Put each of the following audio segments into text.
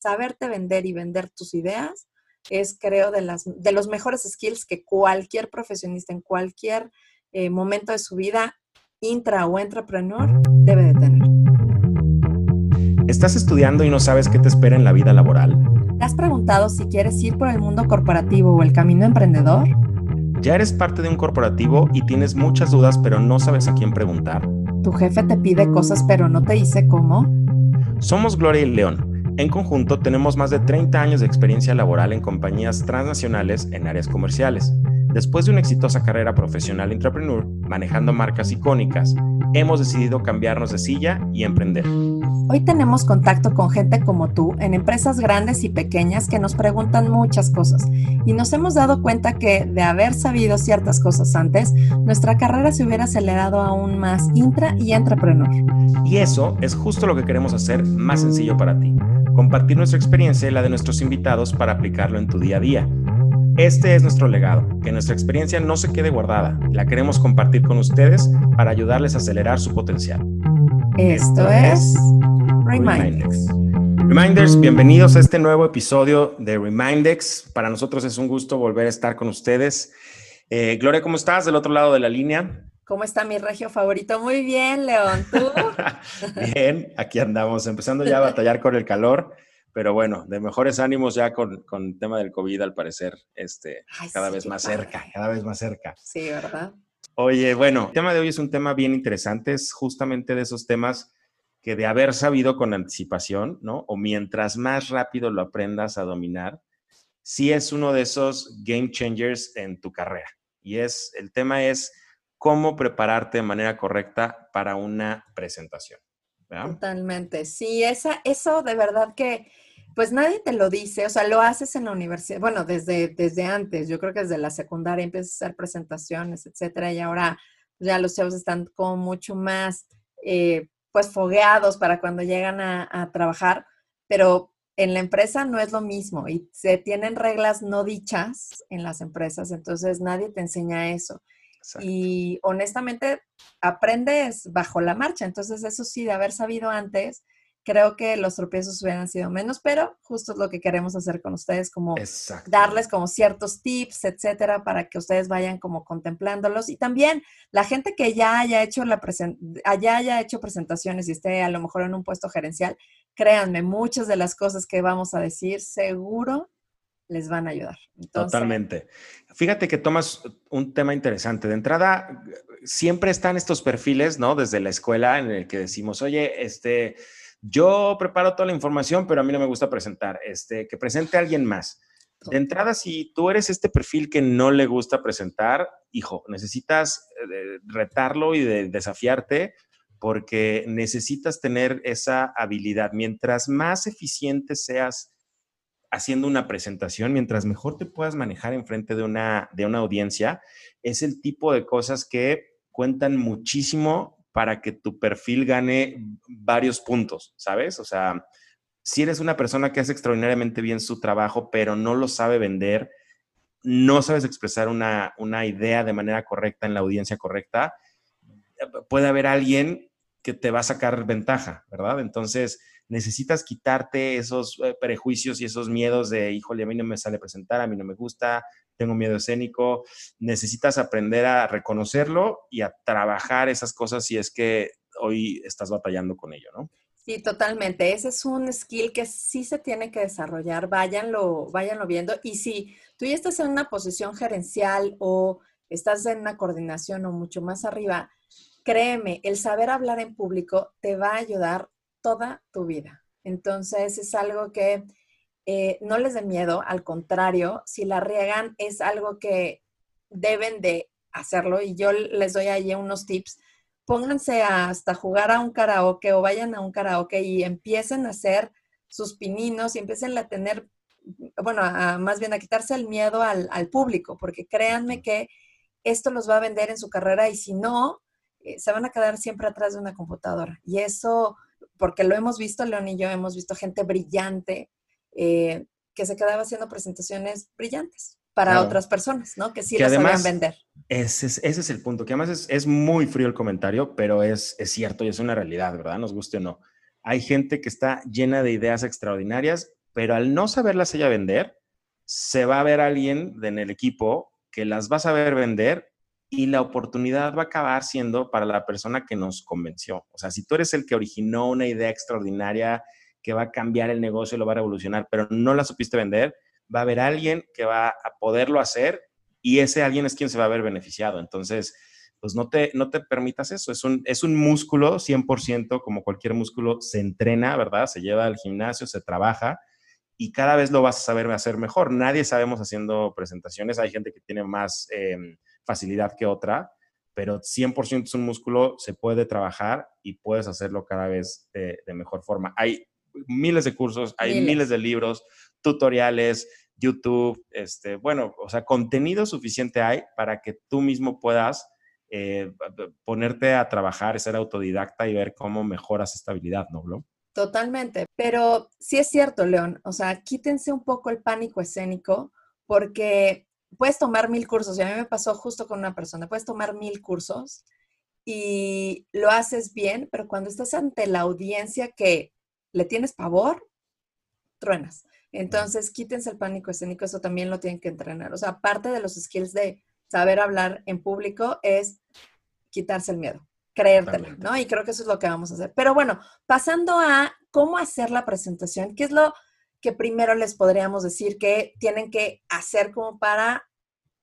saberte vender y vender tus ideas es, creo, de, las, de los mejores skills que cualquier profesionista en cualquier eh, momento de su vida, intra o entrepreneur, debe de tener. ¿Estás estudiando y no sabes qué te espera en la vida laboral? ¿Te has preguntado si quieres ir por el mundo corporativo o el camino emprendedor? ¿Ya eres parte de un corporativo y tienes muchas dudas pero no sabes a quién preguntar? ¿Tu jefe te pide cosas pero no te dice cómo? Somos Gloria y León en conjunto, tenemos más de 30 años de experiencia laboral en compañías transnacionales en áreas comerciales. Después de una exitosa carrera profesional entrepreneur, manejando marcas icónicas, hemos decidido cambiarnos de silla y emprender. Hoy tenemos contacto con gente como tú en empresas grandes y pequeñas que nos preguntan muchas cosas y nos hemos dado cuenta que de haber sabido ciertas cosas antes, nuestra carrera se hubiera acelerado aún más intra y entrepreneur. Y eso es justo lo que queremos hacer más sencillo para ti compartir nuestra experiencia y la de nuestros invitados para aplicarlo en tu día a día. Este es nuestro legado, que nuestra experiencia no se quede guardada, la queremos compartir con ustedes para ayudarles a acelerar su potencial. Esto, es Remindex. Reminders, bienvenidos a este nuevo episodio de Remindex. Para nosotros es un gusto volver a estar con ustedes. Eh, Gloria, ¿cómo estás del otro lado de la línea? ¿Cómo está mi regio favorito? Muy bien, León. ¿Tú? bien, aquí andamos, empezando ya a batallar con el calor, pero bueno, de mejores ánimos ya con, el tema del COVID, al parecer, este, cada vez más cerca, cada vez más cerca. Sí, ¿verdad? Oye, bueno, el tema de hoy es un tema bien interesante, es justamente de esos temas que de haber sabido con anticipación, ¿no? O mientras más rápido lo aprendas a dominar, sí es uno de esos game changers en tu carrera. Y es, el tema es cómo prepararte de manera correcta para una presentación. Totalmente. Sí, esa, eso de verdad que, pues nadie te lo dice, o sea, lo haces en la universidad, bueno, desde, desde antes, yo creo que desde la secundaria empiezas a hacer presentaciones, etcétera, y ahora ya los chavos están como mucho más, eh, pues, fogueados para cuando llegan a, a trabajar, pero en la empresa no es lo mismo y se tienen reglas no dichas en las empresas, entonces nadie te enseña eso. Y honestamente aprendes bajo la marcha. Entonces, eso sí, de haber sabido antes, creo que los tropiezos hubieran sido menos, pero justo es lo que queremos hacer con ustedes, como darles como ciertos tips, etcétera, para que ustedes vayan como contemplándolos. Y también la gente que ya haya hecho la ya haya hecho presentaciones y esté a lo mejor en un puesto gerencial, créanme, muchas de las cosas que vamos a decir seguro les van a ayudar. Totalmente. Fíjate que tomas un tema interesante. De entrada, siempre están estos perfiles, ¿no? Desde la escuela en el que decimos, oye, este, yo preparo toda la información, pero a mí no me gusta presentar, este, que presente a alguien más. De entrada, si tú eres este perfil que no le gusta presentar, hijo, necesitas eh, retarlo y desafiarte porque necesitas tener esa habilidad. Mientras más eficiente seas haciendo una presentación, mientras mejor te puedas manejar enfrente de una, de una audiencia, es el tipo de cosas que cuentan muchísimo para que tu perfil gane varios puntos, ¿sabes? O sea, si eres una persona que hace extraordinariamente bien su trabajo, pero no lo sabe vender, no sabes expresar una, una idea de manera correcta en la audiencia correcta, puede haber alguien que te va a sacar ventaja, ¿verdad? Entonces, necesitas quitarte esos eh, prejuicios y esos miedos de, híjole, a mí no me sale presentar, a mí no me gusta, tengo miedo escénico. Necesitas aprender a reconocerlo y a trabajar esas cosas si es que hoy estás batallando con ello, ¿no? Sí, totalmente. Ese es un skill que sí se tiene que desarrollar. Váyanlo, váyanlo viendo. Y si tú ya estás en una posición gerencial o estás en una coordinación o mucho más arriba, créeme, el saber hablar en público te va a ayudar toda tu vida. Entonces es algo que eh, no les dé miedo, al contrario, si la riegan es algo que deben de hacerlo y yo les doy ahí unos tips. Pónganse hasta jugar a un karaoke o vayan a un karaoke y empiecen a hacer sus pininos y empiecen a tener, bueno, más bien a quitarse el miedo al, al, público, porque créanme que esto los va a vender en su carrera y si no, eh, se van a quedar siempre atrás de una computadora. Y eso porque lo hemos visto, León y yo hemos visto gente brillante eh, que se quedaba haciendo presentaciones brillantes para otras personas, ¿no? Que sí que sabían vender. Ese es, ese es el punto, que además es, muy frío el comentario, pero es, cierto y es una realidad, ¿verdad? Nos guste o no. Hay gente que está llena de ideas extraordinarias, pero al no saberlas ella vender, se va a ver alguien en el equipo que las va a saber vender y la oportunidad va a acabar siendo para la persona que nos convenció. O sea, si tú eres el que originó una idea extraordinaria que va a cambiar el negocio, lo va a revolucionar, pero no la supiste vender, va a haber alguien que va a poderlo hacer y ese alguien es quien se va a ver beneficiado. Entonces, pues no te, no te permitas eso. Es un, es un músculo 100%, como cualquier músculo, se entrena, ¿verdad? Se lleva al gimnasio, se trabaja y cada vez lo vas a saber hacer mejor. Nadie sabemos haciendo presentaciones. Hay gente que tiene más em, facilidad que otra, pero 100% es un músculo, se puede trabajar y puedes hacerlo cada vez de, mejor forma. Hay miles de cursos, hay miles. de libros, tutoriales, YouTube, este, bueno, o sea, contenido suficiente hay para que tú mismo puedas eh, ponerte a trabajar, ser autodidacta y ver cómo mejoras esta habilidad, ¿no, Blo? Totalmente, pero sí es cierto, León, o sea, quítense un poco el pánico escénico porque puedes tomar mil cursos, y a mí me pasó justo con una persona, puedes tomar mil cursos y lo haces bien, pero cuando estás ante la audiencia que le tienes pavor, truenas. Entonces, quítense el pánico escénico, eso también lo tienen que entrenar. O sea, parte de los skills de saber hablar en público es quitarse el miedo, creértela, ¿no? Y creo que eso es lo que vamos a hacer. Pero bueno, pasando a cómo hacer la presentación, ¿qué es lo que primero les podríamos decir que tienen que hacer como para,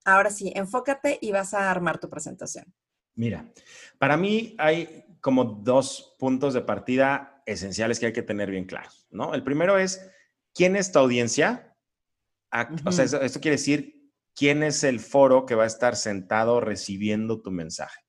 ahora sí, enfócate y vas a armar tu presentación? Mira, para mí hay como dos puntos de partida esenciales que hay que tener bien claros, ¿no? El primero es, ¿quién es tu audiencia? O sea, esto quiere decir quién es el foro que va a estar sentado recibiendo tu mensaje.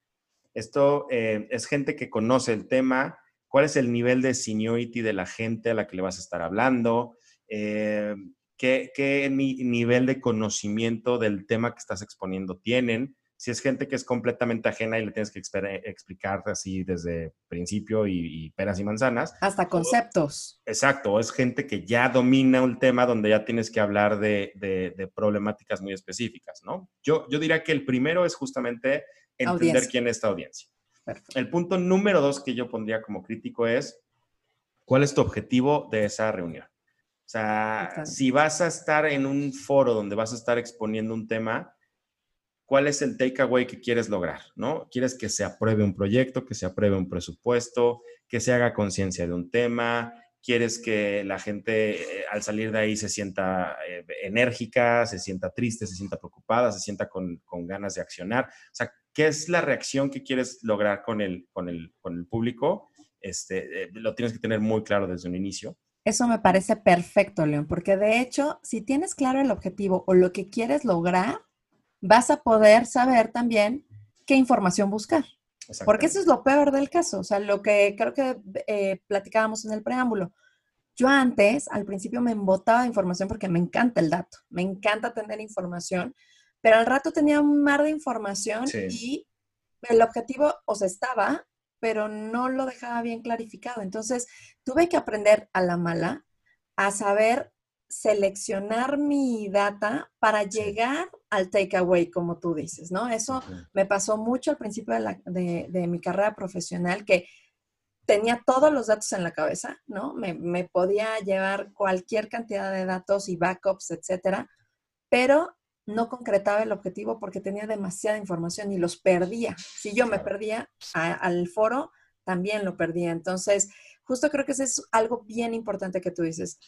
Esto eh, es gente que conoce el tema, cuál es el nivel de seniority de la gente a la que le vas a estar hablando, eh, qué, qué nivel de conocimiento del tema que estás exponiendo tienen, si es gente que es completamente ajena y le tienes que explicar así desde principio y, peras y manzanas. Hasta conceptos. exacto, es gente que ya domina un tema donde ya tienes que hablar de, problemáticas muy específicas, ¿no? Yo, yo diría que el primero es justamente entender quién es esta audiencia. El punto número dos que yo pondría como crítico es, ¿cuál es tu objetivo de esa reunión? O sea, si vas a estar en un foro donde vas a estar exponiendo un tema, cuál es el takeaway que quieres lograr, ¿no? Quieres que se apruebe un proyecto, que se apruebe un presupuesto, que se haga conciencia de un tema, quieres que la gente eh, al salir de ahí se sienta eh, enérgica, se sienta triste, se sienta preocupada, se sienta con, ganas de accionar. O sea, ¿qué es la reacción que quieres lograr con el, con el, con el público? Este, eh, lo tienes que tener muy claro desde un inicio. Eso me parece perfecto, León, porque de hecho, si tienes claro el objetivo o lo que quieres lograr, vas a poder saber también qué información buscar. Porque eso es lo peor del caso, o sea, lo que creo que eh, platicábamos en el preámbulo. Yo antes, al principio, me embotaba de información porque me encanta el dato, me encanta tener información, pero al rato tenía un mar de información y el objetivo, o sea, estaba, pero no lo dejaba bien clarificado. Entonces, tuve que aprender a la mala a saber seleccionar mi data para llegar al takeaway, como tú dices, ¿no? Eso me pasó mucho al principio de, mi carrera profesional, que tenía todos los datos en la cabeza, ¿no? Me, podía llevar cualquier cantidad de datos y backups, etcétera, pero no concretaba el objetivo porque tenía demasiada información y los perdía. Si yo me perdía al foro, también lo perdía. Entonces, justo creo que eso es algo bien importante que tú dices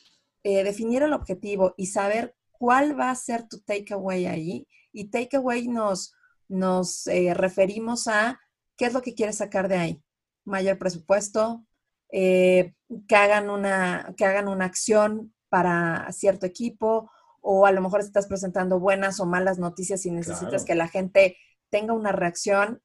eh, definir el objetivo y saber cuál va a ser tu takeaway ahí. Y takeaway nos, nos eh, referimos a qué es lo que quieres sacar de ahí. Mayor presupuesto, eh, que, hagan una, que hagan una acción para cierto equipo, o a lo mejor estás presentando buenas o malas noticias y necesitas que la gente tenga una reacción,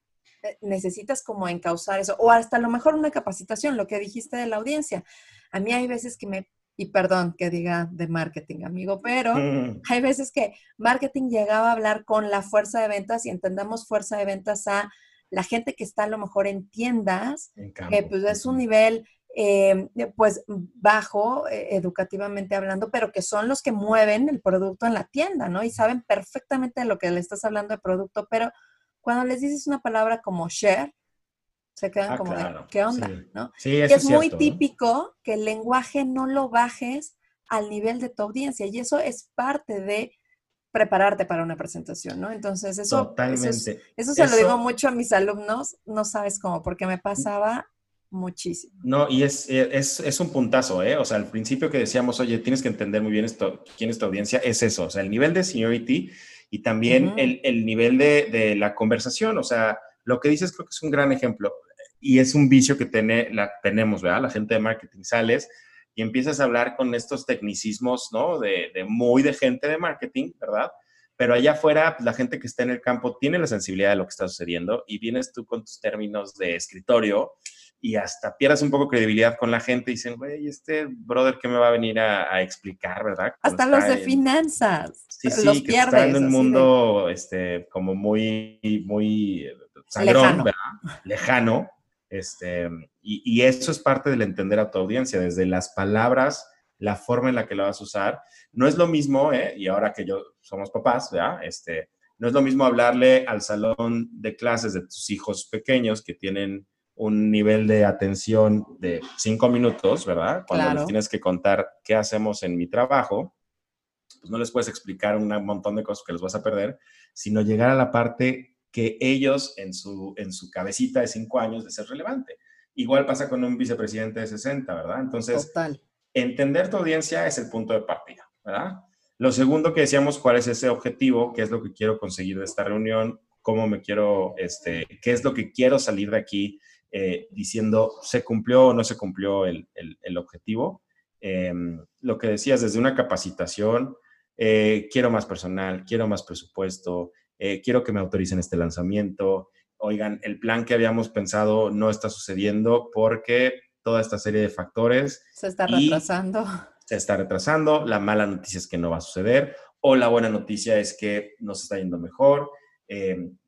necesitas como encauzar eso, o hasta a lo mejor una capacitación, lo que dijiste de la audiencia. A mí hay veces que me y perdón que diga de marketing, amigo, pero mm. hay veces que marketing llegaba a hablar con la fuerza de ventas y entendamos fuerza de ventas a la gente que está a lo mejor en tiendas, que pues es un nivel eh, pues bajo eh, educativamente hablando, pero que son los que mueven el producto en la tienda, ¿no? Y saben perfectamente de lo que le estás hablando de producto, pero cuando les dices una palabra como share, se quedan ah, como de, ¿qué onda? ¿no? Sí, es, muy típico que el lenguaje no lo bajes al nivel de tu audiencia y eso es parte de prepararte para una presentación, ¿no? Entonces, eso, Totalmente. eso, se lo digo mucho a mis alumnos, no sabes cómo, porque me pasaba muchísimo. No, y es, es, es, un puntazo, ¿eh? O sea, al principio que decíamos, oye, tienes que entender muy bien esto, quién es tu audiencia, es eso, o sea, el nivel de seniority y también el, el, nivel de, de, la conversación, o sea, lo que dices creo que es un gran ejemplo y es un vicio que tiene, la, tenemos, ¿verdad? La gente de marketing sales y empiezas a hablar con estos tecnicismos, ¿no? De, de muy de gente de marketing, ¿verdad? Pero allá afuera, pues, la gente que está en el campo tiene la sensibilidad de lo que está sucediendo y vienes tú con tus términos de escritorio y hasta pierdas un poco credibilidad con la gente y dicen, güey, este brother que me va a venir a, explicar, ¿verdad? Hasta los de finanzas. Sí, sí, los que pierdes, está en un mundo este, como muy, muy eh, sangrón, lejano. ¿verdad? Lejano. Este, y, y, eso es parte del entender a tu audiencia, desde las palabras, la forma en la que la vas a usar. No es lo mismo, ¿eh? y ahora que yo somos papás, ¿verdad? Este, no es lo mismo hablarle al salón de clases de tus hijos pequeños que tienen un nivel de atención de cinco minutos, ¿verdad? Cuando les tienes que contar qué hacemos en mi trabajo, pues no les puedes explicar un montón de cosas que les vas a perder, sino llegar a la parte que ellos en su, en su cabecita de cinco años de ser relevante. Igual pasa con un vicepresidente de 60, ¿verdad? Entonces, entender tu audiencia es el punto de partida, ¿verdad? Lo segundo que decíamos, ¿cuál es ese objetivo? ¿Qué es lo que quiero conseguir de esta reunión? ¿Cómo me quiero, este, qué es lo que quiero salir de aquí? Eh, diciendo se cumplió o no se cumplió el, el, objetivo. Em, lo que decías, desde una capacitación, eh, quiero más personal, quiero más presupuesto, eh, quiero que me autoricen este lanzamiento. Oigan, el plan que habíamos pensado no está sucediendo porque toda esta serie de factores. Se está retrasando. Se está retrasando. La mala noticia es que no va a suceder o la buena noticia es que nos está yendo mejor.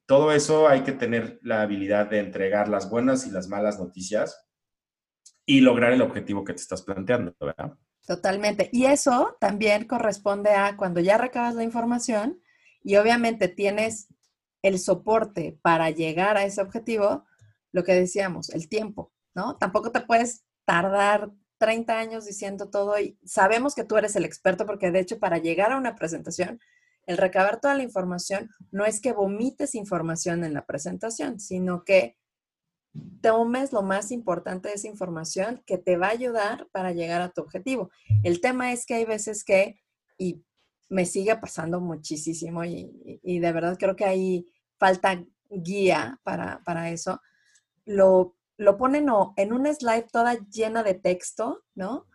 Todo eso hay que tener la habilidad de entregar las buenas y las malas noticias y lograr el objetivo que te estás planteando, ¿verdad? Totalmente. Y eso también corresponde a cuando ya recabas la información y obviamente tienes el soporte para llegar a ese objetivo, lo que decíamos, el tiempo, ¿no? Tampoco te puedes tardar 30 años diciendo todo y sabemos que tú eres el experto porque de hecho para llegar a una presentación el recabar toda la información no es que vomites información en la presentación, sino que tomes lo más importante de esa información que te va a ayudar para llegar a tu objetivo. El tema es que hay veces que, y me sigue pasando muchísimo, y, de verdad creo que hay falta guía para, para eso, lo, lo ponen o en una slide toda llena de texto, ¿no?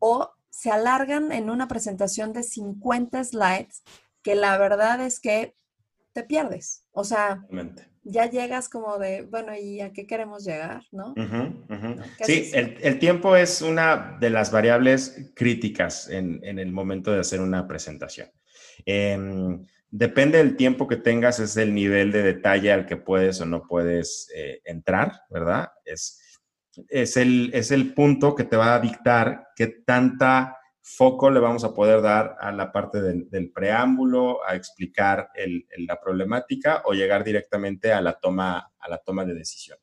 O se alargan en una presentación de 50 slides que la verdad es que te pierdes. O sea, ya llegas como de, bueno, ¿y a qué queremos llegar? ¿No? Sí, el, tiempo es una de las variables críticas en, el momento de hacer una presentación. Em, depende del tiempo que tengas, es el nivel de detalle al que puedes o no puedes eh, entrar, ¿verdad? Es, es, el, es el punto que te va a dictar qué tanta foco le vamos a poder dar a la parte del, preámbulo, a explicar la problemática o llegar directamente a la, toma, a la toma de decisión.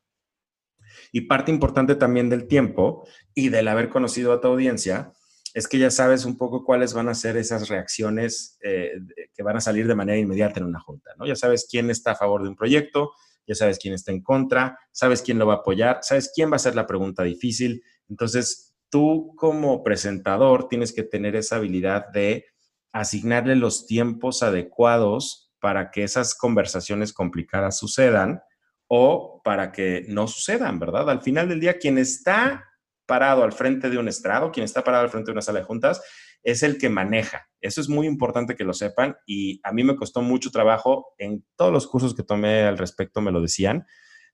Y parte importante también del tiempo y del haber conocido a tu audiencia es que ya sabes un poco cuáles van a ser esas reacciones eh, que van a salir de manera inmediata en una junta, ¿no? Ya sabes quién está a favor de un proyecto, ya sabes quién está en contra, sabes quién lo va a apoyar, sabes quién va a hacer la pregunta difícil. Entonces, tú como presentador tienes que tener esa habilidad de asignarle los tiempos adecuados para que esas conversaciones complicadas sucedan o para que no sucedan, ¿verdad? Al final del día, quien está parado al frente de un estrado, quien está parado al frente de una sala de juntas, es el que maneja. Eso es muy importante que lo sepan y a mí me costó mucho trabajo. En todos los cursos que tomé al respecto me lo decían.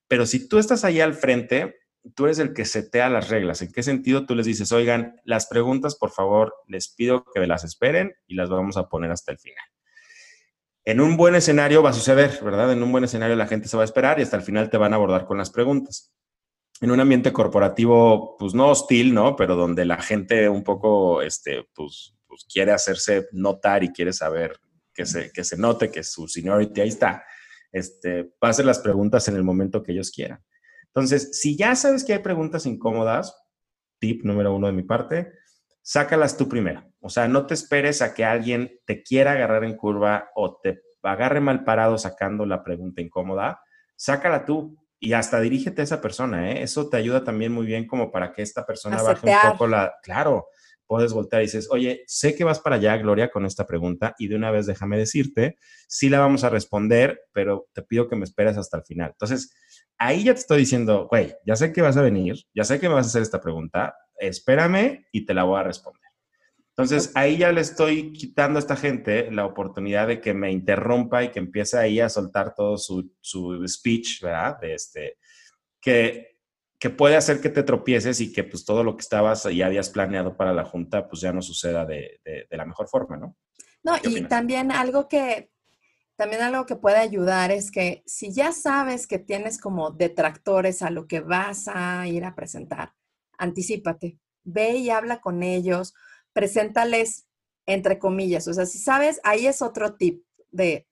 Pero si tú estás ahí al frente, tú eres el que setea las reglas. ¿En qué sentido tú les dices, oigan, las preguntas, por favor, les pido que las esperen y las vamos a poner hasta el final? En un buen escenario va a suceder, ¿verdad? En un buen escenario la gente se va a esperar y hasta el final te van a abordar con las preguntas. En un ambiente corporativo, pues no hostil, ¿no? Pero donde la gente un poco, este, pues, pues quiere hacerse notar y quiere saber que se, que se note que su seniority ahí está, este, va a hacer las preguntas en el momento que ellos quieran. Entonces, si ya sabes que hay preguntas incómodas, tip número uno de mi parte, sácalas tú primero. O sea, no te esperes a que alguien te quiera agarrar en curva o te agarre mal parado sacando la pregunta incómoda. Sácala tú y hasta dirígete a esa persona. ¿eh? Eso te ayuda también muy bien como para que esta persona baje un poco la... Claro, puedes voltear y dices, oye, sé que vas para allá, Gloria, con esta pregunta y de una vez déjame decirte, sí la vamos a responder, pero te pido que me esperes hasta el final. Entonces, ahí ya te estoy diciendo, güey, ya sé que vas a venir, ya sé que me vas a hacer esta pregunta, espérame y te la voy a responder. Entonces, ahí ya le estoy quitando a esta gente la oportunidad de que me interrumpa y que empiece ahí a soltar todo su, su speech, ¿verdad? De este, que, que puede hacer que te tropieces y que pues todo lo que estabas y habías planeado para la junta, pues ya no suceda de, de, de la mejor forma, ¿no? No, y también algo que, también algo que puede ayudar es que si ya sabes que tienes como detractores a lo que vas a ir a presentar, anticípate, ve y habla con ellos, preséntales entre comillas. O sea, si sabes, ahí es otro tip de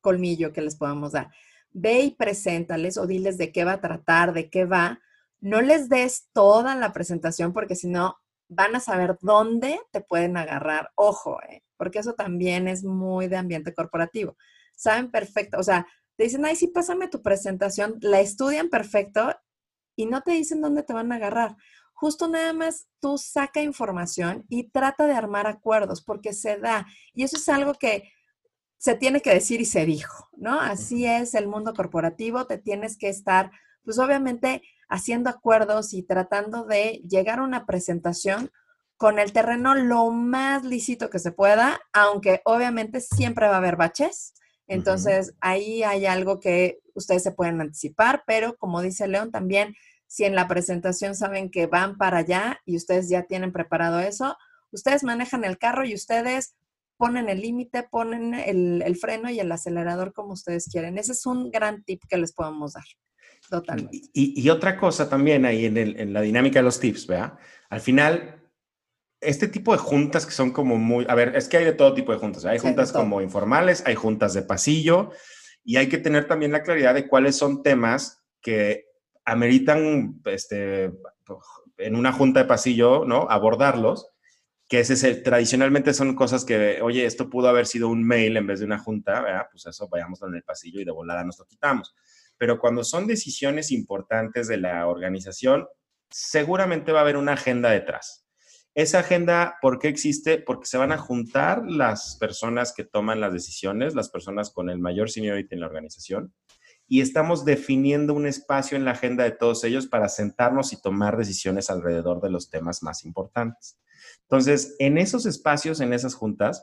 colmillo que les podemos dar. Ve y preséntales o diles de qué va a tratar, de qué va. No les des toda la presentación porque si no van a saber dónde te pueden agarrar. Ojo, ¿eh? porque eso también es muy de ambiente corporativo. Saben perfecto, o sea, te dicen, ay, sí, pásame tu presentación, la estudian perfecto y no te dicen dónde te van a agarrar justo nada más tú saca información y trata de armar acuerdos porque se da. Y eso es algo que se tiene que decir y se dijo, ¿no? Así es el mundo corporativo, te tienes que estar, pues obviamente, haciendo acuerdos y tratando de llegar a una presentación con el terreno lo más lícito que se pueda, aunque obviamente siempre va a haber baches. Entonces, ahí hay algo que ustedes se pueden anticipar, pero como dice León, también si en la presentación saben que van para allá y ustedes ya tienen preparado eso, ustedes manejan el carro y ustedes ponen el límite, ponen el, freno y el acelerador como ustedes quieren. Ese es un gran tip que les podemos dar. Totalmente. Y, otra cosa también ahí en, la dinámica de los tips, ¿vea? Al final, este tipo de juntas que son como muy, a ver, es que hay de todo tipo de juntas. Hay juntas como informales, hay juntas de pasillo y hay que tener también la claridad de cuáles son temas que ameritan este, en una junta de pasillo, ¿no? Abordarlos, que ese tradicionalmente son cosas que, oye, esto pudo haber sido un mail en vez de una junta, ¿verdad? Pues eso vayamos en el pasillo y de volada nos lo quitamos. Pero cuando son decisiones importantes de la organización, seguramente va a haber una agenda detrás. Esa agenda, ¿por qué existe? Porque se van a juntar las personas que toman las decisiones, las personas con el mayor seniority en la organización, y estamos definiendo un espacio en la agenda de todos ellos para sentarnos y tomar decisiones alrededor de los temas más importantes. Entonces, en esos espacios, en esas juntas,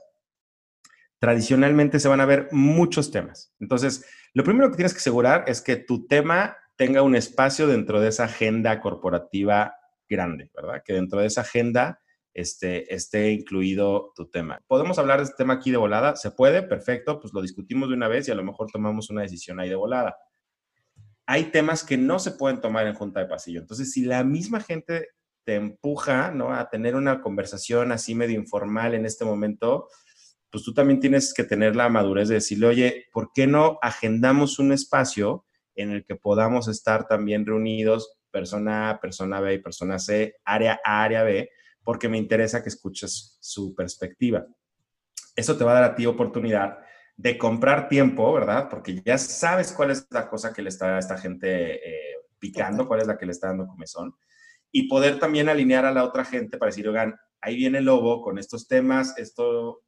tradicionalmente se van a ver muchos temas. Entonces, lo primero que tienes que asegurar es que tu tema tenga un espacio dentro de esa agenda corporativa grande, ¿verdad? Que dentro de esa agenda este, esté incluido tu tema. ¿Podemos hablar de este tema aquí de volada? ¿Se puede? Perfecto, pues lo discutimos de una vez y a lo mejor tomamos una decisión ahí de volada. Hay temas que no se pueden tomar en junta de pasillo. Entonces, si la misma gente te empuja ¿no? a tener una conversación así medio informal en este momento, pues tú también tienes que tener la madurez de decirle, oye, ¿por qué no agendamos un espacio en el que podamos estar también reunidos persona A, persona B y persona C, área A, área B, porque me interesa que escuches su perspectiva. Eso te va a dar a ti oportunidad de comprar tiempo, ¿verdad? Porque ya sabes cuál es la cosa que le está a esta gente eh, picando, cuál es la que le está dando comezón, y poder también alinear a la otra gente para decir, oigan, ahí viene el lobo con estos temas, esto,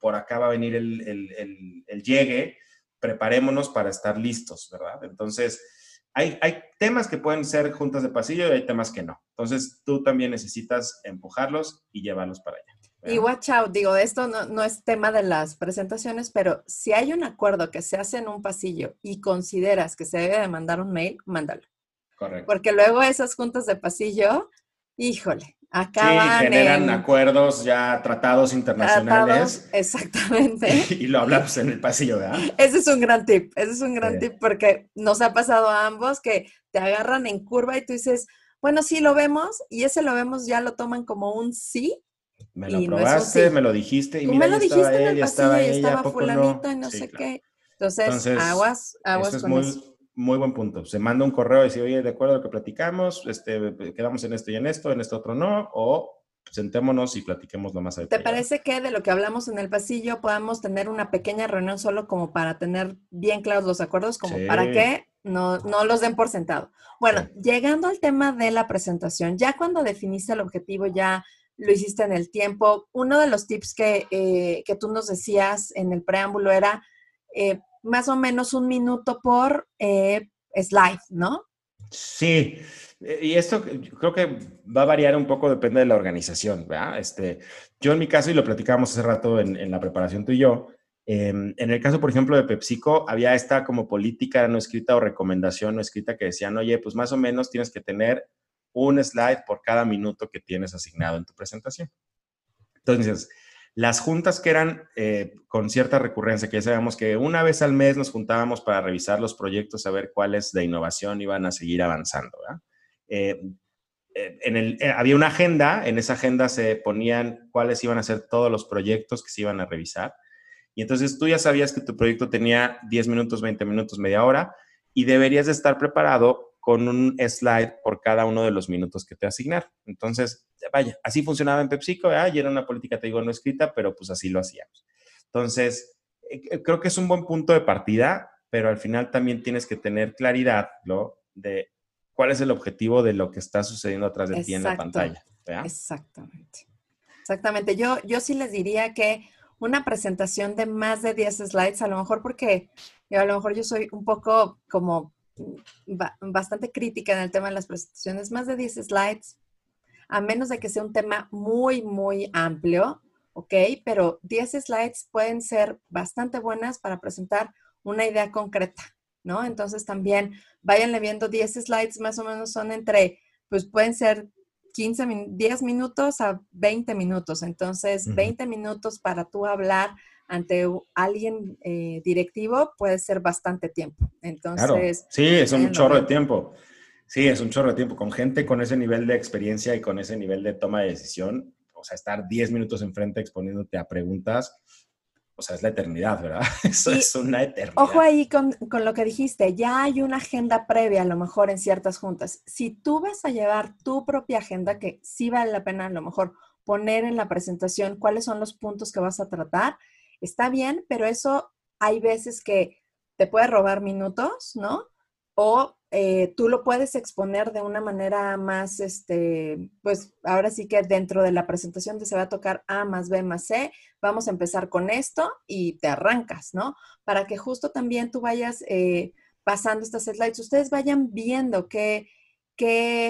por acá va a venir el, el, el llegue, preparémonos para estar listos, ¿verdad? Entonces, hay, temas que pueden ser juntas de pasillo y hay temas que no. Entonces, tú también necesitas empujarlos y llevarlos para allá. Y watch out, digo, esto no, no, es tema de las presentaciones, pero si hay un acuerdo que se hace en un pasillo y consideras que se debe de mandar un mail, mándalo. Correcto. Porque luego esas juntas de pasillo, híjole, acaban sí, generan acuerdos ya tratados internacionales. exactamente. Y, lo hablamos en el pasillo, ¿verdad? Ese es un gran tip, ese es un gran tip porque nos ha pasado a ambos que te agarran en curva y tú dices, bueno, sí lo vemos y ese lo vemos ya lo toman como un sí. Me lo probaste, me lo dijiste y mira, me lo dijiste estaba en el pasillo y estaba fulanito y no sé qué. Entonces, aguas, aguas con eso muy buen punto. Se manda un correo y dice, oye, de acuerdo a lo que platicamos, este, quedamos en esto y en esto, en esto otro no, o sentémonos y platiquemos lo más ¿Te parece que de lo que hablamos en el pasillo podamos tener una pequeña reunión solo como para tener bien claros los acuerdos, como para que no, no, los den por sentado? Bueno, llegando al tema de la presentación, ya cuando definiste el objetivo, ya lo hiciste en el tiempo, uno de los tips que, eh, que tú nos decías en el preámbulo era eh, más o menos un minuto por eh, slide, ¿no? Sí, eh, y esto creo que va a variar un poco, depende de la organización, ¿verdad? Este, yo en mi caso, y lo platicábamos hace rato en, la preparación tú y yo, em, en el caso, por ejemplo, de PepsiCo, había esta como política no escrita o recomendación no escrita que decían, oye, pues más o menos tienes que tener un slide por cada minuto que tienes asignado en tu presentación. Entonces, las juntas que eran eh, con cierta recurrencia, que ya sabíamos que una vez al mes nos juntábamos para revisar los proyectos, a ver cuáles de innovación iban a seguir avanzando. Eh, eh, había una agenda, en esa agenda se ponían cuáles iban a ser todos los proyectos que se iban a revisar. Y entonces tú ya sabías que tu proyecto tenía 10 minutos, 20 minutos, media hora, y deberías de estar preparado con un slide por cada uno de los minutos que te asignar. Entonces, vaya, así funcionaba en PepsiCo, y era una política, te digo, no escrita, pero pues así lo hacíamos. Entonces, eh, eh, creo que es un buen punto de partida, pero al final también tienes que tener claridad, ¿no? De cuál es el objetivo de lo que está sucediendo atrás de ti en la pantalla. Exactamente. Exactamente. Yo, yo sí les diría que una presentación de más de 10 slides, a lo mejor porque a lo mejor yo soy un poco como bastante crítica en el tema de las presentaciones, más de 10 slides, a menos de que sea un tema muy, muy amplio, ¿ok? Pero 10 slides pueden ser bastante buenas para presentar una idea concreta, ¿no? Entonces también váyanle viendo 10 slides, más o menos son entre, pues pueden ser 15, 10 minutos a 20 minutos. Entonces, 20 minutos para tú hablar ante alguien eh, directivo puede ser bastante tiempo. Entonces, sí, es un chorro de tiempo. Sí, es un chorro de tiempo. Con gente con ese nivel de experiencia y con ese nivel de toma de decisión, o sea, estar 10 minutos enfrente exponiéndote a preguntas, o sea, es la eternidad, ¿verdad? Eso es una eternidad. Ojo ahí con, con, lo que dijiste, ya hay una agenda previa a lo mejor en ciertas juntas. Si tú vas a llevar tu propia agenda, que sí vale la pena a lo mejor poner en la presentación cuáles son los puntos que vas a tratar, está bien, pero eso hay veces que te puede robar minutos, ¿no? O eh, tú lo puedes exponer de una manera más, este, pues ahora sí que dentro de la presentación te se va a tocar A más B más C, vamos a empezar con esto y te arrancas, ¿no? Para que justo también tú vayas eh, pasando estas slides, ustedes vayan viendo qué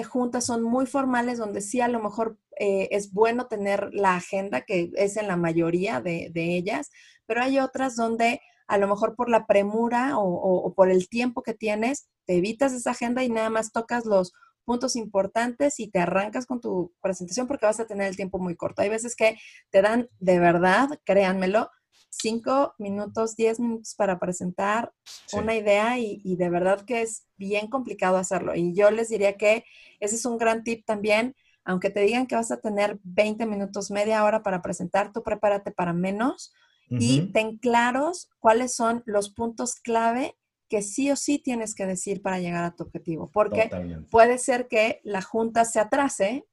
juntas son muy formales, donde sí a lo mejor eh, es bueno tener la agenda, que es en la mayoría de, ellas, pero hay otras donde a lo mejor por la premura o, por el tiempo que tienes, te evitas esa agenda y nada más tocas los puntos importantes y te arrancas con tu presentación porque vas a tener el tiempo muy corto. Hay veces que te dan de verdad, créanmelo, cinco minutos, diez minutos para presentar una idea y, y, de verdad que es bien complicado hacerlo. Y yo les diría que ese es un gran tip también aunque te digan que vas a tener 20 minutos, media hora para presentar, tú prepárate para menos y ten claros cuáles son los puntos clave que sí o sí tienes que decir para llegar a tu objetivo. Porque puede ser que la junta se atrase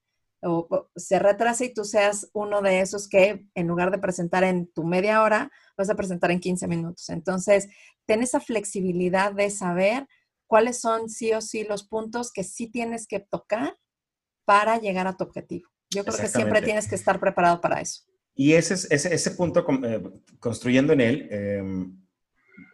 o, se retrase y tú seas uno de esos que en lugar de presentar en tu media hora, vas a presentar en 15 minutos. Entonces, ten esa flexibilidad de saber cuáles son sí o sí los puntos que sí tienes que tocar para llegar a tu objetivo. Yo creo que siempre tienes que estar preparado para eso. Y ese, ese, ese punto, eh, construyendo en él, em,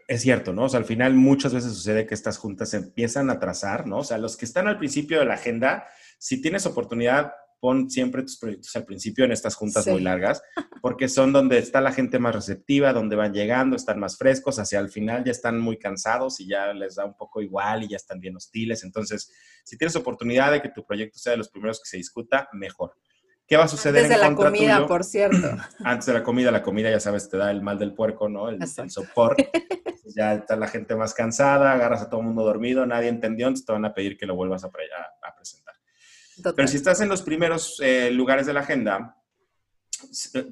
es cierto, ¿no? O sea, al final muchas veces sucede que estas juntas se empiezan a trazar, ¿no? O sea, los que están al principio de la agenda, si tienes oportunidad, pon siempre tus proyectos al principio en estas juntas muy largas, porque son donde está la gente más receptiva, donde van llegando, están más frescos, hacia el final ya están muy cansados y ya les da un poco igual y ya están bien hostiles. Entonces, si tienes oportunidad de que tu proyecto sea de los primeros que se discuta, mejor. ¿Qué va a suceder Antes de la comida, por cierto. Antes de la comida, la comida ya sabes, te da el mal del puerco, ¿no? El, sopor. ya está la gente más cansada, agarras a todo el mundo dormido, nadie entendió, entonces te van a pedir que lo vuelvas a presentar. Pero si estás en los primeros eh, lugares de la agenda, eh,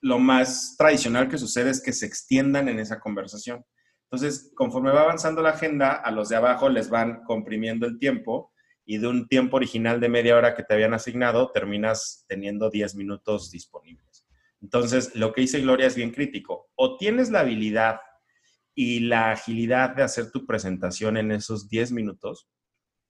lo más tradicional que sucede es que se extiendan en esa conversación. Entonces, conforme va avanzando la agenda, a los de abajo les van comprimiendo el tiempo y de un tiempo original de media hora que te habían asignado, terminas teniendo 10 minutos disponibles. Entonces, lo que dice Gloria es bien crítico. O tienes la habilidad y la agilidad de hacer tu presentación en esos 10 minutos,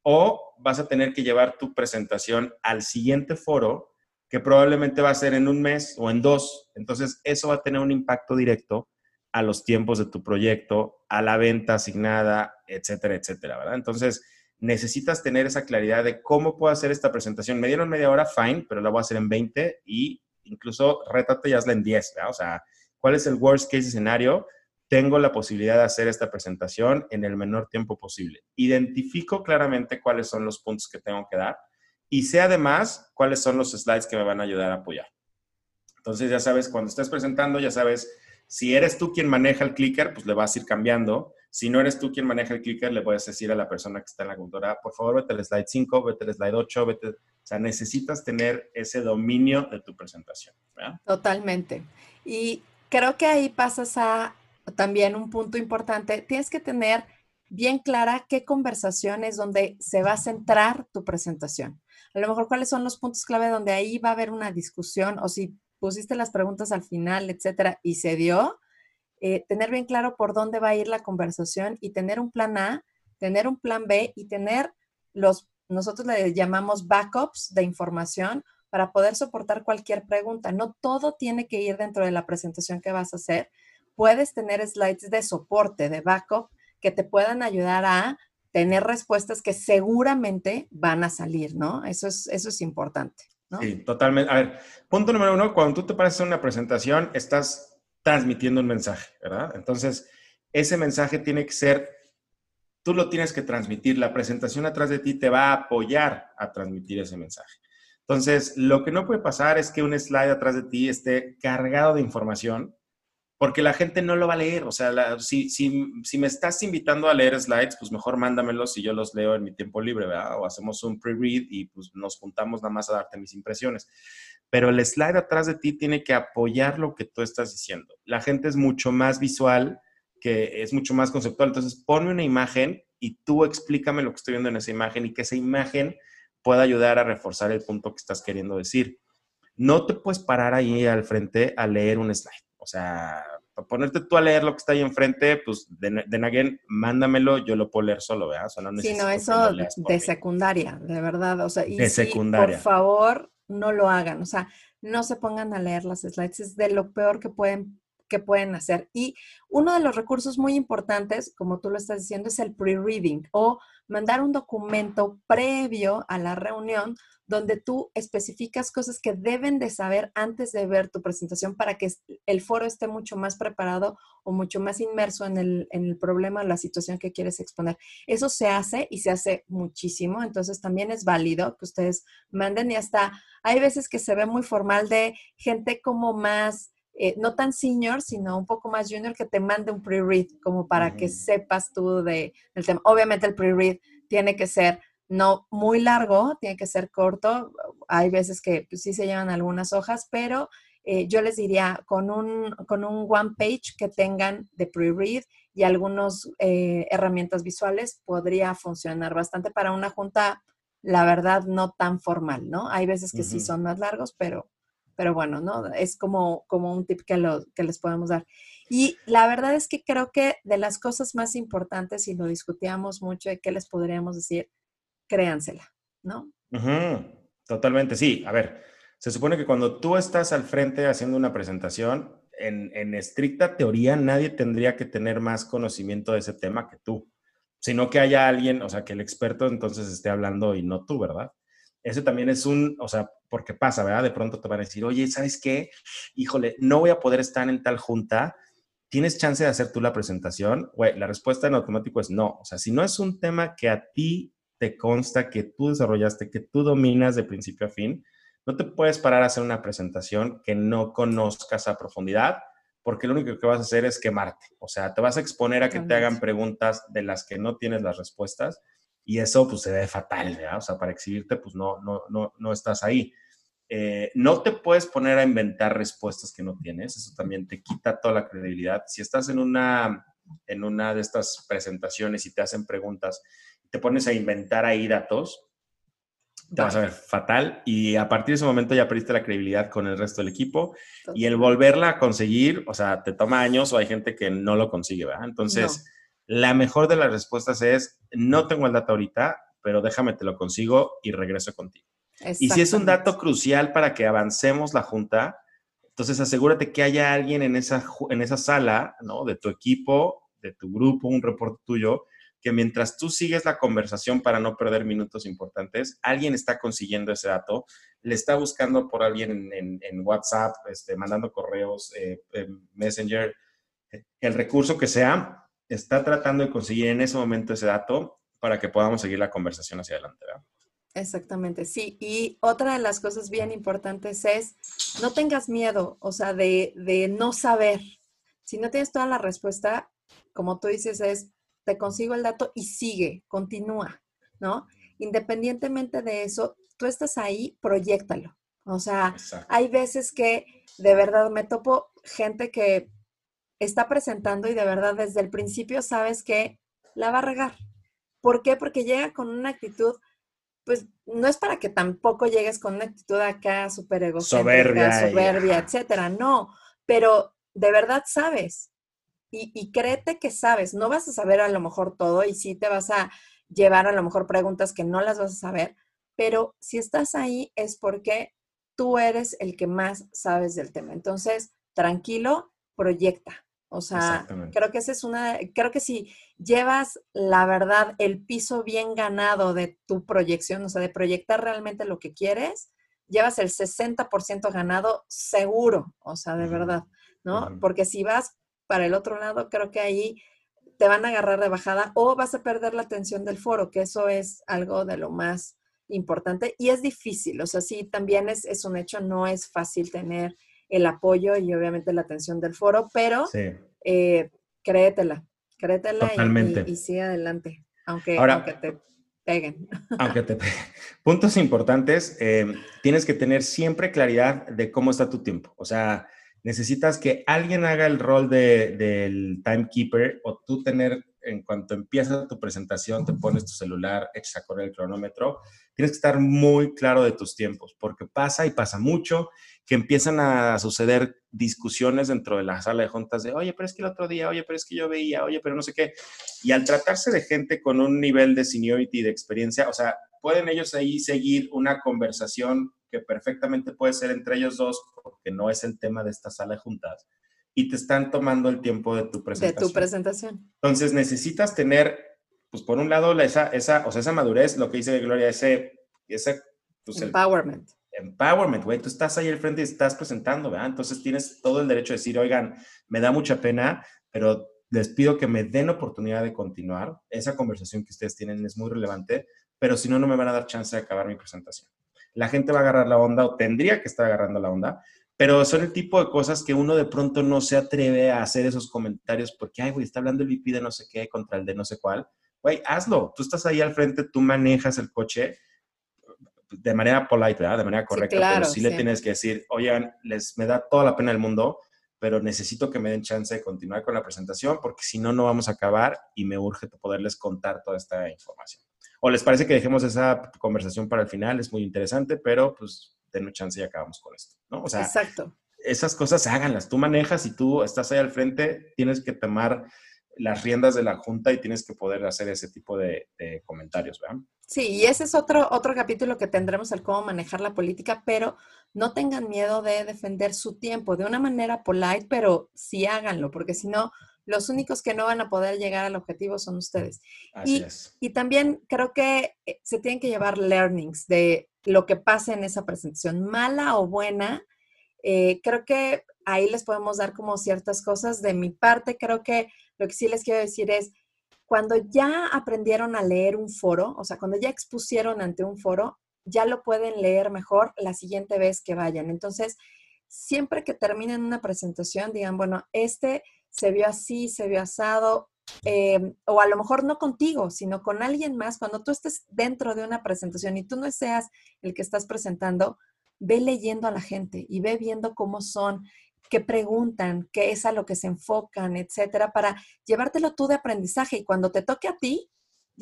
o vas a tener que llevar tu presentación al siguiente foro, que probablemente va a ser en un mes o en dos. Entonces, eso va a tener un impacto directo a los tiempos de tu proyecto, a la venta asignada, etcétera, etcétera, ¿verdad? Entonces, necesitas tener esa claridad de cómo puedo hacer esta presentación. Me dieron media hora, fine, pero la voy a hacer en 20 y incluso rétate y hazla en 10, ¿verdad? O sea, ¿cuál es el worst case escenario? Tengo la posibilidad de hacer esta presentación en el menor tiempo posible. Identifico claramente cuáles son los puntos que tengo que dar y sé además cuáles son los slides que me van a ayudar a apoyar. Entonces, ya sabes, cuando estés presentando, ya sabes, si eres tú quien maneja el clicker, pues le vas a ir cambiando si no eres tú quien maneja el clicker, le puedes decir a la persona que está en la computadora, por favor, vete al slide 5, vete al slide 8, vete... O sea, necesitas tener ese dominio de tu presentación. Totalmente. Y creo que ahí pasas a también un punto importante. Tienes que tener bien clara qué conversación es donde se va a centrar tu presentación. A lo mejor cuáles son los puntos clave donde ahí va a haber una discusión o si pusiste las preguntas al final, etcétera, y se dio, eh, tener bien claro por dónde va a ir la conversación y tener un plan A, tener un plan B y tener los, nosotros le llamamos backups de información para poder soportar cualquier pregunta. No todo tiene que ir dentro de la presentación que vas a hacer. Puedes tener slides de soporte, de backup, que te puedan ayudar a tener respuestas que seguramente van a salir, ¿no? Eso es, eso es importante. Sí, totalmente. A ver, punto número uno, cuando tú te paras en una presentación, estás transmitiendo un mensaje, ¿verdad? Entonces, ese mensaje tiene que ser, tú lo tienes que transmitir, la presentación atrás de ti te va a apoyar a transmitir ese mensaje. Entonces, lo que no puede pasar es que un slide atrás de ti esté cargado de información, porque la gente no lo va a leer. O sea, si, si, me estás invitando a leer slides, pues mejor mándamelos y yo los leo en mi tiempo libre, ¿verdad? O hacemos un pre-read y pues nos juntamos nada más a darte mis impresiones pero el slide atrás de ti tiene que apoyar lo que tú estás diciendo. La gente es mucho más visual, que es mucho más conceptual. Entonces, ponme una imagen y tú explícame lo que estoy viendo en esa imagen y que esa imagen pueda ayudar a reforzar el punto que estás queriendo decir. No te puedes parar ahí al frente a leer un slide. O sea, para ponerte tú a leer lo que está ahí enfrente, pues de, de mándamelo, yo lo puedo leer solo, ¿verdad? O no sí, no, eso de secundaria, de verdad. O sea, y de secundaria. por favor, no lo hagan, o sea, no se pongan a leer las slides, es de lo peor que pueden, que pueden hacer. Y uno de los recursos muy importantes, como tú lo estás diciendo, es el pre-reading o mandar un documento previo a la reunión donde tú especificas cosas que deben de saber antes de ver tu presentación para que el foro esté mucho más preparado o mucho más inmerso en el, en el problema o la situación que quieres exponer. Eso se hace y se hace muchísimo, entonces también es válido que ustedes manden y hasta hay veces que se ve muy formal de gente como más... Eh, no tan senior, sino un poco más junior, que te mande un pre-read, como para que sepas tú de, del tema. Obviamente el pre-read tiene que ser no muy largo, tiene que ser corto. Hay veces que pues, sí se llevan algunas hojas, pero eh, yo les diría con un, con un one page que tengan de pre-read y algunas eh, herramientas visuales podría funcionar bastante para una junta, la verdad, no tan formal, ¿no? Hay veces que sí son más largos, pero, pero bueno, ¿no? Es como, como un tip que, lo, que les podemos dar. Y la verdad es que creo que de las cosas más importantes, y lo discutíamos mucho, de qué les podríamos decir, créansela, ¿no? Totalmente, sí. A ver, se supone que cuando tú estás al frente haciendo una presentación, en, estricta teoría nadie tendría que tener más conocimiento de ese tema que tú, sino que haya alguien, o sea, que el experto entonces esté hablando y no tú, ¿verdad? Eso también es un, o sea, porque pasa, ¿verdad? De pronto te van a decir, oye, ¿sabes qué? Híjole, no voy a poder estar en tal junta. ¿Tienes chance de hacer tú la presentación? Güey, la respuesta en automático es no. O sea, si no es un tema que a ti te consta que tú desarrollaste, que tú dominas de principio a fin, no te puedes parar a hacer una presentación que no conozcas a profundidad, porque lo único que vas a hacer es quemarte. O sea, te vas a exponer a que te hagan preguntas de las que no tienes las respuestas y eso pues se ve fatal, ¿verdad? O sea, para exhibirte pues no, no, no, no estás ahí. Eh, no te puedes poner a inventar respuestas que no tienes, eso también te quita toda la credibilidad. Si estás en una, en una de estas presentaciones y te hacen preguntas te pones a inventar ahí datos, te vas a ver fatal y a partir de ese momento ya perdiste la credibilidad con el resto del equipo y el volverla a conseguir, o sea, te toma años o hay gente que no lo consigue, ¿verdad? Entonces, la mejor de las respuestas es, no tengo el dato ahorita, pero déjame te lo consigo y regreso contigo. Y si es un dato crucial para que avancemos la junta, entonces asegúrate que haya alguien en esa, en esa sala, ¿no? De tu equipo, de tu grupo, un reporte tuyo, que mientras tú sigues la conversación para no perder minutos importantes, alguien está consiguiendo ese dato, le está buscando por alguien en, WhatsApp, este, mandando correos, eh, Messenger, el recurso que sea, está tratando de conseguir en ese momento ese dato para que podamos seguir la conversación hacia adelante. Exactamente, sí. Y otra de las cosas bien importantes es, no tengas miedo, o sea, de, de no saber. Si no tienes toda la respuesta, como tú dices, es te consigo el dato y sigue, continúa, ¿no? Independientemente de eso, tú estás ahí, proyectalo. O sea, hay veces que de verdad me topo gente que está presentando y de verdad desde el principio sabes que la va a regar. ¿Por qué? Porque llega con una actitud, pues no es para que tampoco llegues con una actitud acá súper egocéntrica, soberbia, soberbia etcétera, no, pero de verdad sabes, y, créete que sabes, no vas a saber a lo mejor todo y sí te vas a llevar a lo mejor preguntas que no las vas a saber, pero si estás ahí es porque tú eres el que más sabes del tema. Entonces, tranquilo, proyecta. O sea, creo que esa es una, creo que si llevas la verdad, el piso bien ganado de tu proyección, o sea, de proyectar realmente lo que quieres, llevas el 60% ganado seguro, o sea, de verdad, ¿no? Porque si vas para el otro lado, creo que ahí te van a agarrar de bajada o vas a perder la atención del foro, que eso es algo de lo más importante y es difícil, o sea, sí, también es, es un hecho, no es fácil tener el apoyo y obviamente la atención del foro, pero eh, créetela, créetela y, sigue adelante, aunque, aunque te peguen. Aunque te peguen. Puntos importantes, eh, tienes que tener siempre claridad de cómo está tu tiempo, o sea, necesitas que alguien haga el rol de, del timekeeper o tú tener, en cuanto empieza tu presentación, te pones tu celular, echas a correr el cronómetro, tienes que estar muy claro de tus tiempos, porque pasa y pasa mucho que empiezan a suceder discusiones dentro de la sala de juntas de, oye, pero es que el otro día, oye, pero es que yo veía, oye, pero no sé qué. Y al tratarse de gente con un nivel de seniority, de experiencia, o sea, pueden ellos ahí seguir una conversación que perfectamente puede ser entre ellos dos, porque no es el tema de esta sala de juntas, y te están tomando el tiempo de tu presentación. De tu presentación. Entonces necesitas tener, pues por un lado, esa, esa, o sea, esa madurez, lo que dice Gloria, ese, ese pues, empowerment. empowerment, güey, tú estás ahí al frente y estás presentando, ¿verdad? Entonces tienes todo el derecho de decir, oigan, me da mucha pena, pero les pido que me den oportunidad de continuar. Esa conversación que ustedes tienen es muy relevante, pero si no, no me van a dar chance de acabar mi presentación la gente va a agarrar la onda o tendría que estar agarrando la onda, pero son el tipo de cosas que uno de pronto no se atreve a hacer esos comentarios porque, ay, güey, está hablando el VP de no sé qué contra el de no sé cuál. Güey, hazlo. Tú estás ahí al frente, tú manejas el coche de manera polite, ¿verdad? De manera correcta, pero sí, le tienes que decir, oigan, les, me da toda la pena del mundo, pero necesito que me den chance de continuar con la presentación porque si no, no vamos a acabar y me urge poderles contar toda esta información. ¿O les parece que dejemos esa conversación para el final? Es muy interesante, pero pues denme chance y acabamos con esto, ¿no? O sea, Exacto. esas cosas háganlas. Tú manejas y tú estás ahí al frente, tienes que tomar las riendas de la junta y tienes que poder hacer ese tipo de, comentarios, ¿verdad? Sí, y ese es otro, otro capítulo que tendremos, el cómo manejar la política, pero no tengan miedo de defender su tiempo de una manera polite, pero sí háganlo, porque si no, los únicos que no van a poder llegar al objetivo son ustedes. y, y también creo que eh, se tienen que llevar learnings de lo que pasa en esa presentación, mala o buena. Eh, creo que ahí les podemos dar como ciertas cosas. De mi parte, creo que lo que sí les quiero decir es, cuando ya aprendieron a leer un foro, o sea, cuando ya expusieron ante un foro, ya lo pueden leer mejor la siguiente vez que vayan. Entonces, siempre que terminen una presentación, digan, bueno, este se vio así, se vio asado, em, o a lo mejor no contigo, sino con alguien más, cuando tú estés dentro de una presentación y tú no seas el que estás presentando, ve leyendo a la gente y ve viendo cómo son, qué preguntan, qué es a lo que se enfocan, etcétera, para llevártelo tú de aprendizaje. Y cuando te toque a ti,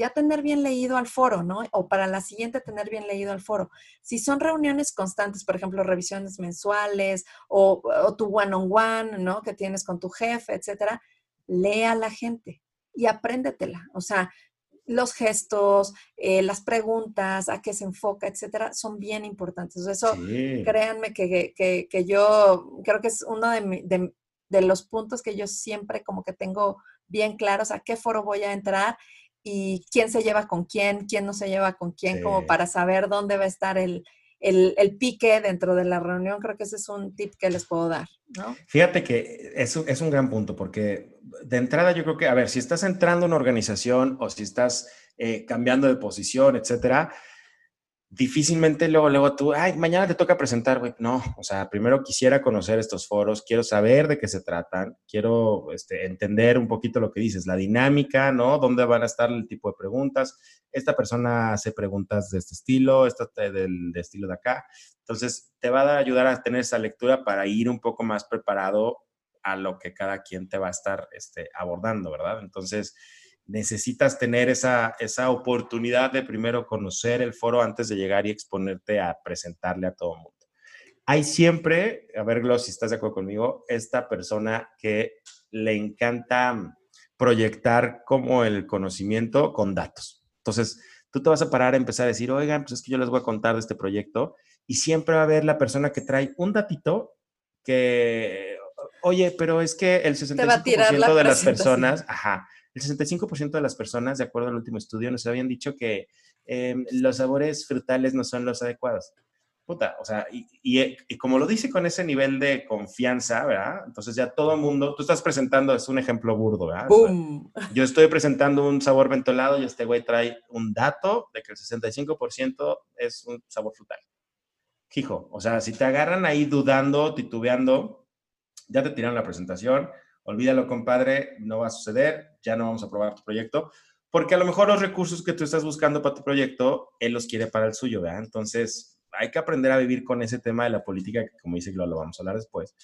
ya tener bien leído al foro, ¿no? O para la siguiente tener bien leído al foro. Si son reuniones constantes, por ejemplo, revisiones mensuales o, tu one-on-one, ¿no? Que tienes con tu jefe, etcétera, lea a la gente y apréndetela. O sea, los gestos, eh, las preguntas, a qué se enfoca, etcétera, son bien importantes. Eso, créanme que, que, yo creo que es uno de, de, los puntos que yo siempre como que tengo bien claros a qué foro voy a entrar y quién se lleva con quién, quién no se lleva con quién, como para saber dónde va a estar el, el, pique dentro de la reunión. Creo que ese es un tip que les puedo dar, ¿no? Fíjate que es, es un gran punto, porque de entrada yo creo que, a ver, si estás entrando en una organización o si estás eh, cambiando de posición, etcétera, difícilmente luego, luego tú, ay, mañana te toca presentar, güey. No, o sea, primero quisiera conocer estos foros, quiero saber de qué se tratan, quiero este, entender un poquito lo que dices, la dinámica, ¿no? ¿Dónde van a estar el tipo de preguntas? Esta persona hace preguntas de este estilo, esta del de estilo de acá. Entonces, te va a ayudar a tener esa lectura para ir un poco más preparado a lo que cada quien te va a estar este, abordando, ¿verdad? Entonces, necesitas tener esa, esa oportunidad de primero conocer el foro antes de llegar y exponerte a presentarle a todo el mundo. Hay siempre, a ver, Gloss, si estás de acuerdo conmigo, esta persona que le encanta proyectar como el conocimiento con datos. Entonces, tú te vas a parar a empezar a decir, oigan, pues es que yo les voy a contar de este proyecto y siempre va a haber la persona que trae un datito que, oye, pero es que el 65% de las personas, ajá, el 65% de las personas, de acuerdo al último estudio, nos habían dicho que em, los sabores frutales no son los adecuados. Puta, o sea, y, como lo dice con ese nivel de confianza, ¿verdad? Entonces ya todo el mundo, tú estás presentando, es un ejemplo burdo, ¿verdad? ¡Bum! yo estoy presentando un sabor ventolado y este güey trae un dato de que el 65% es un sabor frutal. Hijo, o sea, si te agarran ahí dudando, titubeando, ya te tiran la presentación, olvídalo, compadre, no va a suceder, ya no vamos a aprobar tu proyecto, porque a lo mejor los recursos que tú estás buscando para tu proyecto, él los quiere para el suyo, ¿verdad? Entonces, hay que aprender a vivir con ese tema de la política, que como dice Glo, lo vamos a hablar después.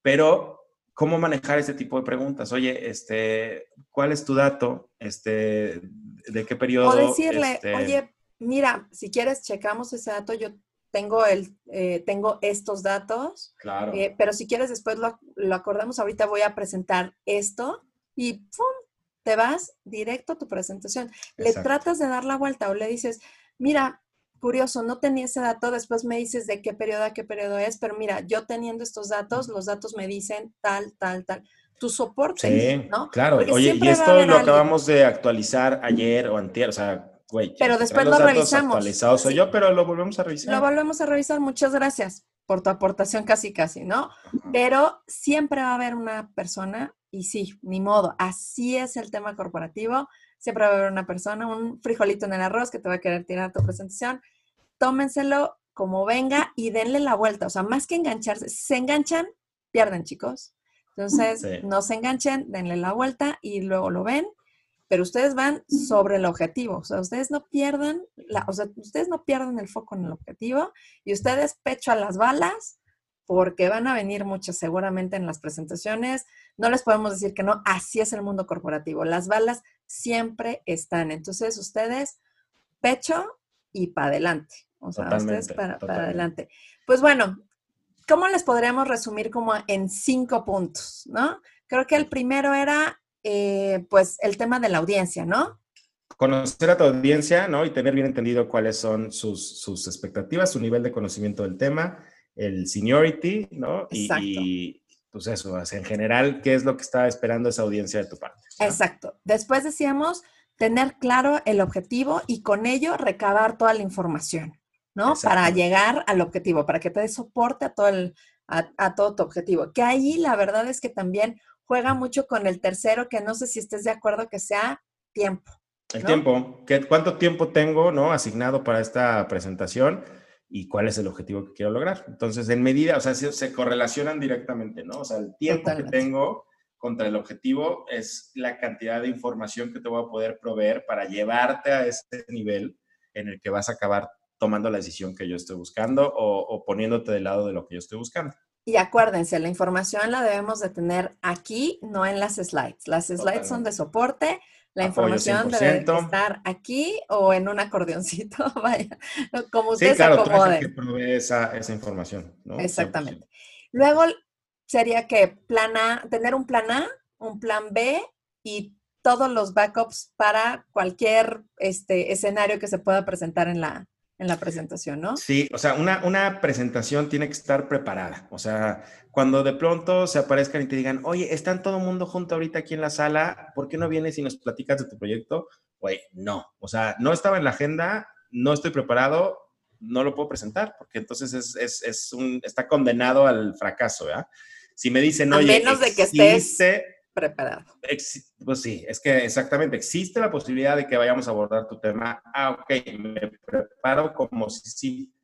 Pero, ¿cómo manejar este tipo de preguntas? Oye, este, ¿cuál es tu dato? Este, ¿de qué periodo? O decirle, este oye, mira, si quieres, checamos ese dato, yo tengo, el, eh, tengo estos datos, claro. Eh, pero si quieres después lo, acordamos, ahorita voy a presentar esto y ¡pum! te vas directo a tu presentación. Le tratas de dar la vuelta o le dices, mira, curioso, no tenía ese dato, después me dices de qué periodo a qué periodo es, pero mira, yo teniendo estos datos, los datos me dicen tal, tal, tal. Tu soporte, sí, ¿no? Claro, oye, y esto lo acabamos de actualizar ayer o antier, o sea, pero después lo revisamos. soy yo, pero lo volvemos a revisar. Lo volvemos a revisar. Muchas gracias por tu aportación casi casi, ¿no? Pero siempre va a haber una persona, y sí, ni modo, así es el tema corporativo, siempre va a haber una persona, un frijolito en el arroz que te va a querer tirar tu presentación. Tómenselo como venga y denle la vuelta. O sea, más que engancharse, si se enganchan, pierden, chicos. Entonces, no se enganchen, denle la vuelta y luego lo ven pero ustedes van sobre el objetivo, o sea, ustedes no pierdan, la, o sea, ustedes no pierdan el foco en el objetivo y ustedes pecho a las balas porque van a venir muchas seguramente en las presentaciones. No les podemos decir que no, así es el mundo corporativo. Las balas siempre están. Entonces, ustedes pecho y para adelante. O sea, ustedes para, para adelante. Pues bueno, ¿cómo les podríamos resumir como en cinco puntos? ¿No? Creo que el primero era eh, pues el tema de la audiencia, ¿no? Conocer a tu audiencia, ¿no? Y tener bien entendido cuáles son sus, sus expectativas, su nivel de conocimiento del tema, el seniority, ¿no? Y, pues eso, en general, ¿qué es lo que está esperando esa audiencia de tu parte? Exacto. Después decíamos tener claro el objetivo y con ello recabar toda la información, ¿no? Para llegar al objetivo, para que te dé soporte a todo, el, a todo tu objetivo. Que ahí la verdad es que también juega mucho con el tercero, que no sé si estés de acuerdo que sea tiempo. El tiempo, ¿Qué, ¿cuánto tiempo tengo ¿no? asignado para esta presentación y cuál es el objetivo que quiero lograr? Entonces, en medida, o sea, se, correlacionan directamente, ¿no? O sea, el tiempo que tengo contra el objetivo es la cantidad de información que te voy a poder proveer para llevarte a ese nivel en el que vas a acabar tomando la decisión que yo estoy buscando o, o poniéndote del lado de lo que yo estoy buscando. Y acuérdense, la información la debemos de tener aquí, no en las slides. Las slides son de soporte, la información debe estar aquí o en un acordeoncito, vaya, como usted sí, claro, se acomode. que provee esa, esa información, ¿no? Exactamente. Luego sería que plan A, tener un plan A, un plan B y todos los backups para cualquier este, escenario que se pueda presentar en la, en la presentación, ¿no? Sí, o sea, una, una presentación tiene que estar preparada. O sea, cuando de pronto se aparezcan y te digan, oye, están todo el mundo junto ahorita aquí en la sala, ¿por qué no vienes y nos platicas de tu proyecto? Güey, no. O sea, no estaba en la agenda, no estoy preparado, no lo puedo presentar, porque entonces es, es, es un, está condenado al fracaso, ¿verdad? Si me dicen, oye, A menos de que estés preparado. Pues sí, es que exactamente, existe la posibilidad de que vayamos a abordar tu tema. Ah, ok, me preparo como si sí.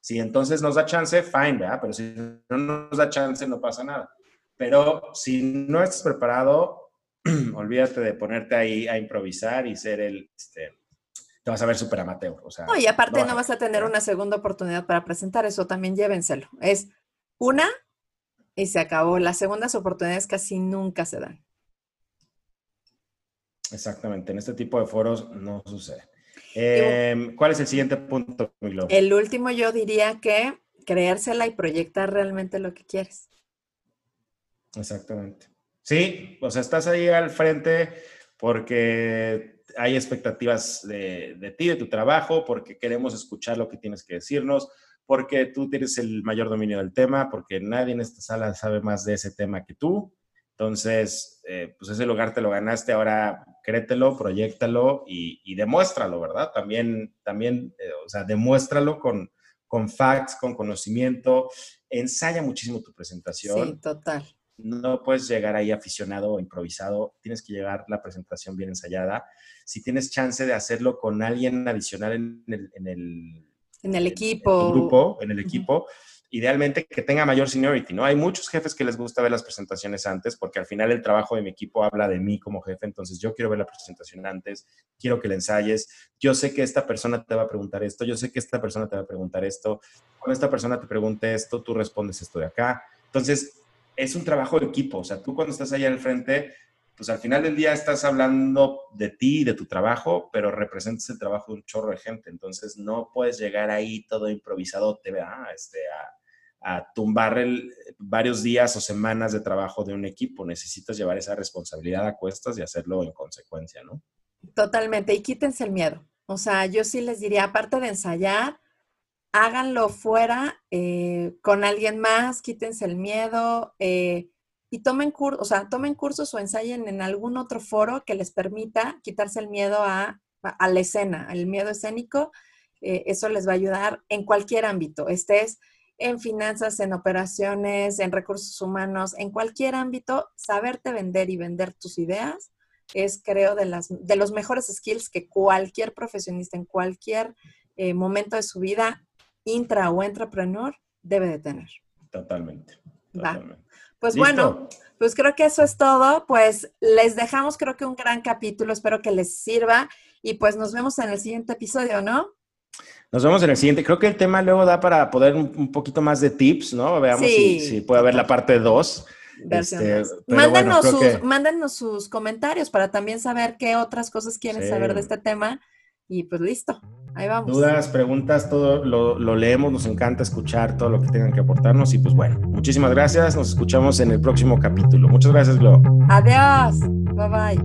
Si entonces nos da chance, fine, ¿verdad? Pero si no nos da chance, no pasa nada. Pero si no estás preparado, olvídate de ponerte ahí a improvisar y ser el, este, te vas a ver súper amateur. O sea, no, y aparte no vas a tener una segunda oportunidad para presentar, eso también llévenselo. Es una, y se acabó. Las segundas oportunidades casi nunca se dan. Exactamente, en este tipo de foros no sucede. Em, ¿Cuál es el siguiente punto, El último yo diría que creérsela y proyectar realmente lo que quieres. Exactamente. Sí, o sea, estás ahí al frente porque hay expectativas de, de ti, de tu trabajo, porque queremos escuchar lo que tienes que decirnos, porque tú tienes el mayor dominio del tema, porque nadie en esta sala sabe más de ese tema que tú. Entonces, eh, pues ese lugar te lo ganaste, ahora créetelo, proyectalo y, y demuéstralo, ¿verdad? También, también eh, o sea, demuéstralo con, con facts, con conocimiento, ensaya muchísimo tu presentación. Sí, total. No puedes llegar ahí aficionado o improvisado, tienes que llegar la presentación bien ensayada. Si tienes chance de hacerlo con alguien adicional en el, en el en el equipo. En grupo, en el equipo. Idealmente que tenga mayor seniority, ¿no? Hay muchos jefes que les gusta ver las presentaciones antes porque al final el trabajo de mi equipo habla de mí como jefe, entonces yo quiero ver la presentación antes, quiero que la ensayes, yo sé que esta persona te va a preguntar esto, yo sé que esta persona te va a preguntar esto, cuando esta persona te pregunte esto, tú respondes esto de acá. Entonces, es un trabajo de equipo, o sea, tú cuando estás allá al frente, pues al final del día estás hablando de ti y de tu trabajo, pero representas el trabajo de un chorro de gente. Entonces no puedes llegar ahí todo improvisado, te este, a, a tumbar varios días o semanas de trabajo de un equipo. Necesitas llevar esa responsabilidad a cuestas y hacerlo en consecuencia, ¿no? Totalmente. Y quítense el miedo. O sea, yo sí les diría, aparte de ensayar, háganlo fuera eh, con alguien más, quítense el miedo. Eh, y tomen, o sea, tomen cursos o ensayen en algún otro foro que les permita quitarse el miedo a, a la escena, el miedo escénico. Eh, eso les va a ayudar en cualquier ámbito, estés en finanzas, en operaciones, en recursos humanos, en cualquier ámbito, saberte vender y vender tus ideas es, creo, de, las, de los mejores skills que cualquier profesionista en cualquier eh, momento de su vida, intra o entrepreneur, debe de tener. Totalmente. totalmente. Pues bueno, pues creo que eso es todo. Pues les dejamos creo que un gran capítulo, espero que les sirva y pues nos vemos en el siguiente episodio, ¿no? Nos vemos en el siguiente. Creo que el tema luego da para poder un, poquito más de tips, ¿no? Veamos si, puede haber la parte 2. Este, mándanos, sus, mándanos sus comentarios para también saber qué otras cosas quieren saber de este tema. Y pues listo, Ahí vamos. Dudas, preguntas, todo lo, lo leemos, nos encanta escuchar todo lo que tengan que aportarnos y pues bueno, muchísimas gracias, nos escuchamos en el próximo capítulo. Muchas gracias, Glo. Adiós, bye bye.